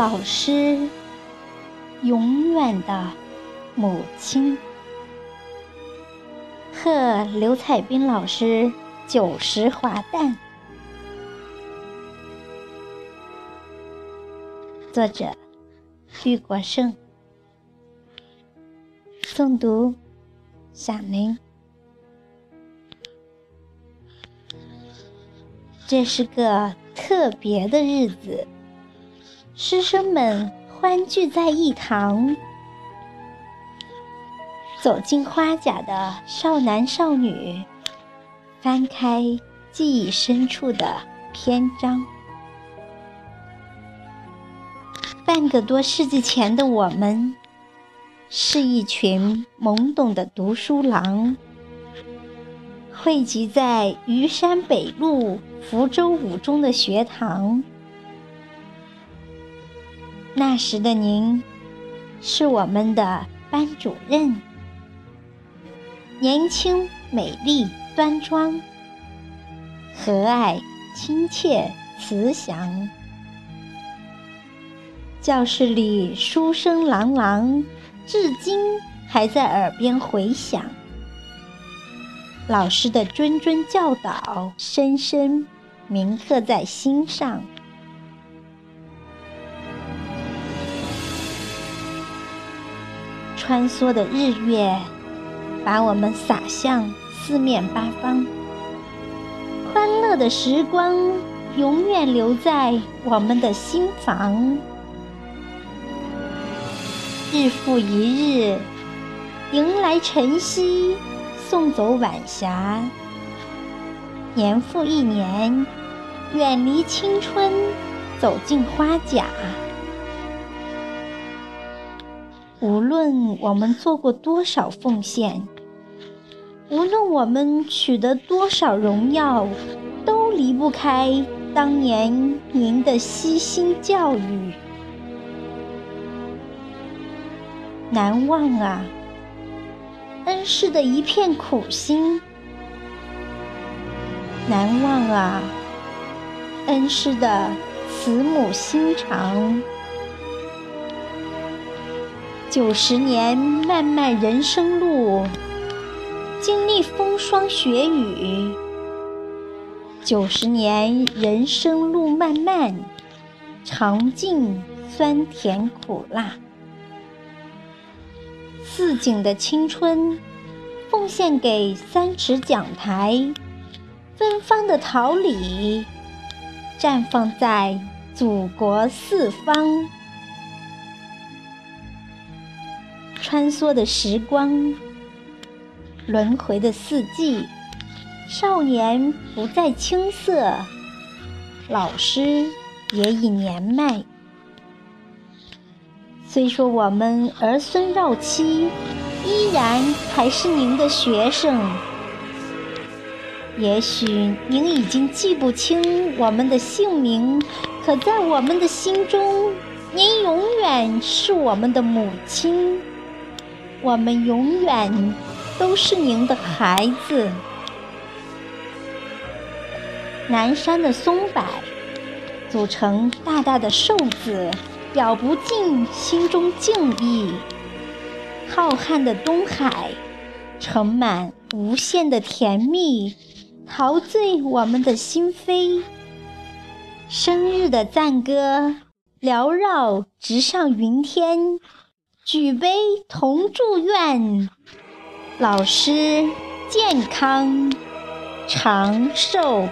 老师，永远的母亲。贺刘彩斌老师九十华诞。作者：玉国胜。诵读：响铃。这是个特别的日子，师生们欢聚在一堂。走进花甲的少男少女，翻开记忆深处的篇章。半个多世纪前的我们，是一群懵懂的读书郎，汇集在虞山北路福州五中的学堂。那时的您，是我们的班主任。年轻、美丽、端庄、和蔼、亲切、慈祥。教室里书声朗朗，至今还在耳边回响。老师的谆谆教导，深深铭刻在心上。穿梭的日月。把我们洒向四面八方，欢乐的时光永远留在我们的心房。日复一日，迎来晨曦，送走晚霞；年复一年，远离青春，走进花甲。无论我们做过多少奉献，无论我们取得多少荣耀，都离不开当年您的悉心教育。难忘啊，恩师的一片苦心；难忘啊，恩师的慈母心肠。九十年漫漫人生路，经历风霜雪雨；九十年人生路漫漫，尝尽酸甜苦辣。似锦的青春，奉献给三尺讲台；芬芳的桃李，绽放在祖国四方。穿梭的时光，轮回的四季，少年不再青涩，老师也已年迈。虽说我们儿孙绕膝，依然还是您的学生。也许您已经记不清我们的姓名，可在我们的心中，您永远是我们的母亲。我们永远都是您的孩子。南山的松柏组成大大的寿字，表不尽心中敬意。浩瀚的东海盛满无限的甜蜜，陶醉我们的心扉。生日的赞歌缭绕，直上云天。举杯同祝愿，老师健康长寿。